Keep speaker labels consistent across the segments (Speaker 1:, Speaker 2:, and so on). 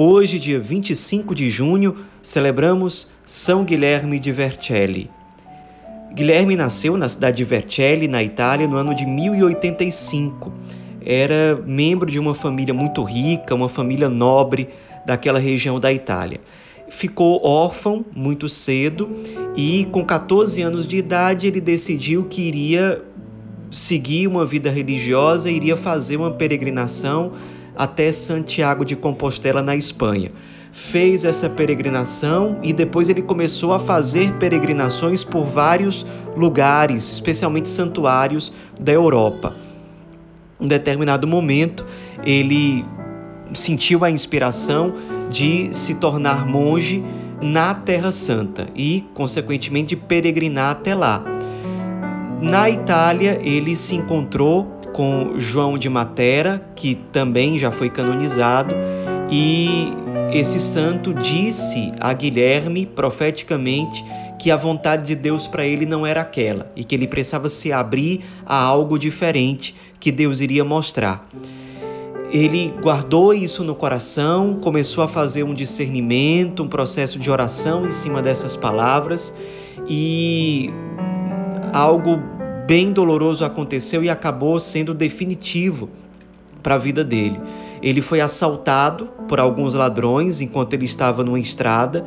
Speaker 1: Hoje, dia 25 de junho, celebramos São Guilherme de Vercelli. Guilherme nasceu na cidade de Vercelli, na Itália, no ano de 1085. Era membro de uma família muito rica, uma família nobre daquela região da Itália. Ficou órfão muito cedo e, com 14 anos de idade, ele decidiu que iria seguir uma vida religiosa, iria fazer uma peregrinação até Santiago de Compostela, na Espanha. Fez essa peregrinação e depois ele começou a fazer peregrinações por vários lugares, especialmente santuários da Europa. Em determinado momento, ele sentiu a inspiração de se tornar monge na Terra Santa e, consequentemente, peregrinar até lá. Na Itália, ele se encontrou com João de Matera, que também já foi canonizado, e esse santo disse a Guilherme profeticamente que a vontade de Deus para ele não era aquela e que ele precisava se abrir a algo diferente que Deus iria mostrar. Ele guardou isso no coração, começou a fazer um discernimento, um processo de oração em cima dessas palavras e algo bem doloroso aconteceu e acabou sendo definitivo para a vida dele. Ele foi assaltado por alguns ladrões enquanto ele estava numa estrada,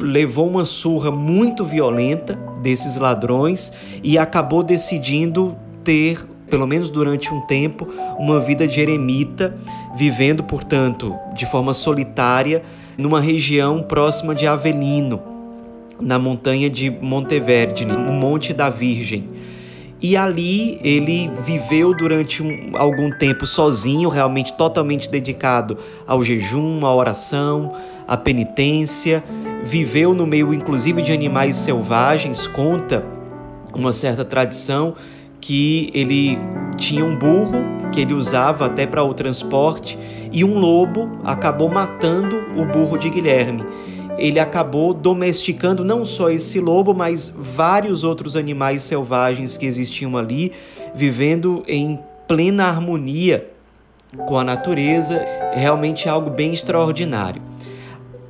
Speaker 1: levou uma surra muito violenta desses ladrões e acabou decidindo ter, pelo menos durante um tempo, uma vida de eremita, vivendo, portanto, de forma solitária numa região próxima de Avelino, na montanha de Monteverde, no Monte da Virgem. E ali ele viveu durante um, algum tempo sozinho, realmente totalmente dedicado ao jejum, à oração, à penitência. Viveu no meio, inclusive, de animais selvagens. Conta uma certa tradição que ele tinha um burro que ele usava até para o transporte e um lobo acabou matando o burro de Guilherme ele acabou domesticando não só esse lobo, mas vários outros animais selvagens que existiam ali, vivendo em plena harmonia com a natureza, realmente algo bem extraordinário.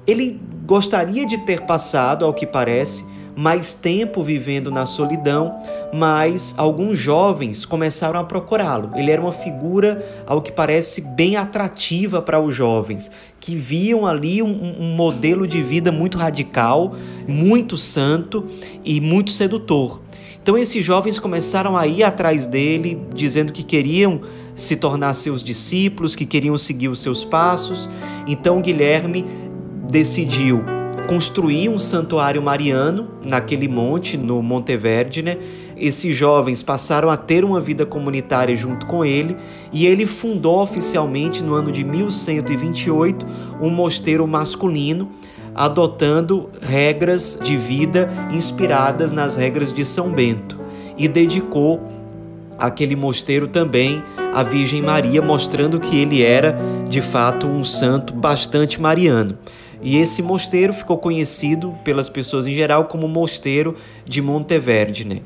Speaker 1: Ele gostaria de ter passado, ao que parece, mais tempo vivendo na solidão, mas alguns jovens começaram a procurá-lo. Ele era uma figura, ao que parece, bem atrativa para os jovens, que viam ali um, um modelo de vida muito radical, muito santo e muito sedutor. Então esses jovens começaram a ir atrás dele, dizendo que queriam se tornar seus discípulos, que queriam seguir os seus passos. Então Guilherme decidiu construir um santuário mariano naquele monte, no Monteverde, né? Esses jovens passaram a ter uma vida comunitária junto com ele e ele fundou oficialmente no ano de 1128 um mosteiro masculino, adotando regras de vida inspiradas nas regras de São Bento e dedicou aquele mosteiro também à Virgem Maria, mostrando que ele era de fato um santo bastante mariano. E esse mosteiro ficou conhecido pelas pessoas em geral como Mosteiro de Monteverde.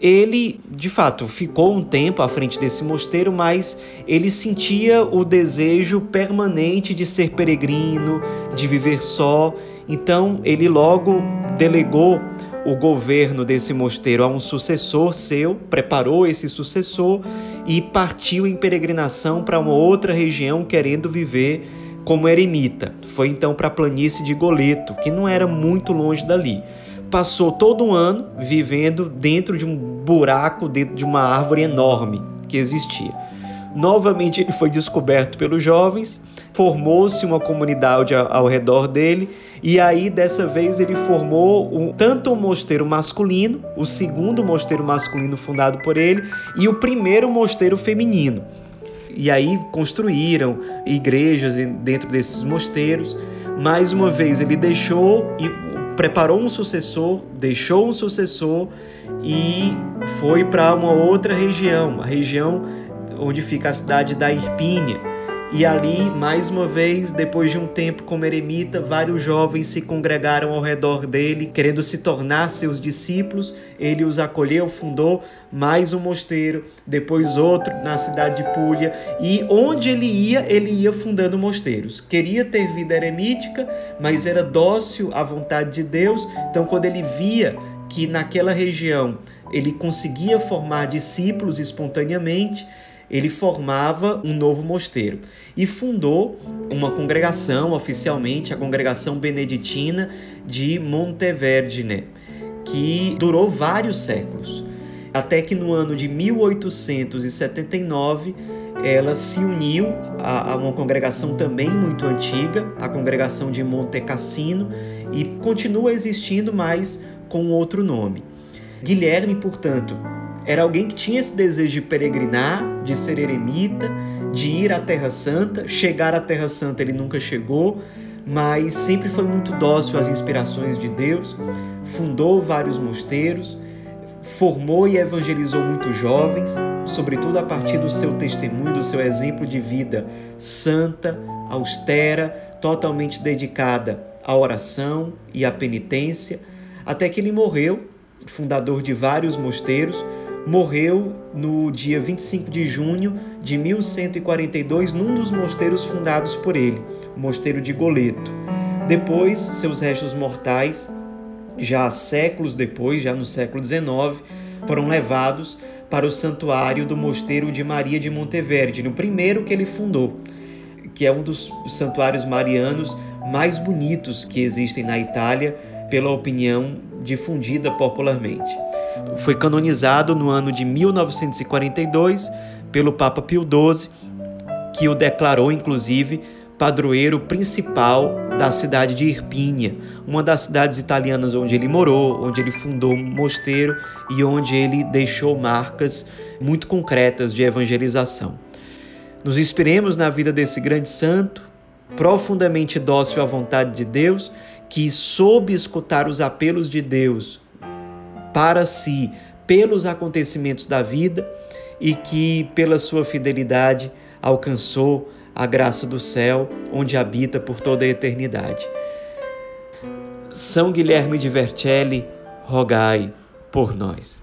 Speaker 1: Ele, de fato, ficou um tempo à frente desse mosteiro, mas ele sentia o desejo permanente de ser peregrino, de viver só. Então, ele logo delegou o governo desse mosteiro a um sucessor seu, preparou esse sucessor e partiu em peregrinação para uma outra região querendo viver como eremita. Foi então para a planície de Goleto, que não era muito longe dali. Passou todo um ano vivendo dentro de um buraco, dentro de uma árvore enorme que existia. Novamente ele foi descoberto pelos jovens, formou-se uma comunidade ao redor dele, e aí dessa vez ele formou um, tanto o um mosteiro masculino, o segundo mosteiro masculino fundado por ele, e o primeiro mosteiro feminino. E aí construíram igrejas dentro desses mosteiros. Mais uma vez, ele deixou preparou um sucessor, deixou um sucessor e foi para uma outra região, a região onde fica a cidade da Irpínia e ali, mais uma vez, depois de um tempo como eremita, vários jovens se congregaram ao redor dele, querendo se tornar seus discípulos. Ele os acolheu, fundou mais um mosteiro, depois outro na cidade de Púlia, e onde ele ia, ele ia fundando mosteiros. Queria ter vida eremítica, mas era dócil à vontade de Deus. Então, quando ele via que naquela região ele conseguia formar discípulos espontaneamente, ele formava um novo mosteiro e fundou uma congregação oficialmente, a congregação beneditina de Monteverdine, que durou vários séculos, até que no ano de 1879 ela se uniu a, a uma congregação também muito antiga, a congregação de Monte Cassino, e continua existindo, mas com outro nome. Guilherme, portanto, era alguém que tinha esse desejo de peregrinar, de ser eremita, de ir à Terra Santa. Chegar à Terra Santa ele nunca chegou, mas sempre foi muito dócil às inspirações de Deus. Fundou vários mosteiros, formou e evangelizou muitos jovens, sobretudo a partir do seu testemunho, do seu exemplo de vida santa, austera, totalmente dedicada à oração e à penitência, até que ele morreu, fundador de vários mosteiros morreu no dia 25 de junho de 1142 num dos mosteiros fundados por ele, o Mosteiro de Goleto. Depois, seus restos mortais, já séculos depois, já no século XIX, foram levados para o santuário do Mosteiro de Maria de Monteverde, no primeiro que ele fundou, que é um dos santuários marianos mais bonitos que existem na Itália, pela opinião difundida popularmente. Foi canonizado no ano de 1942 pelo Papa Pio XII, que o declarou, inclusive, padroeiro principal da cidade de Irpínia, uma das cidades italianas onde ele morou, onde ele fundou um mosteiro e onde ele deixou marcas muito concretas de evangelização. Nos inspiremos na vida desse grande santo, profundamente dócil à vontade de Deus, que soube escutar os apelos de Deus para si pelos acontecimentos da vida e que, pela sua fidelidade, alcançou a graça do céu, onde habita por toda a eternidade. São Guilherme de Vercelli, rogai por nós.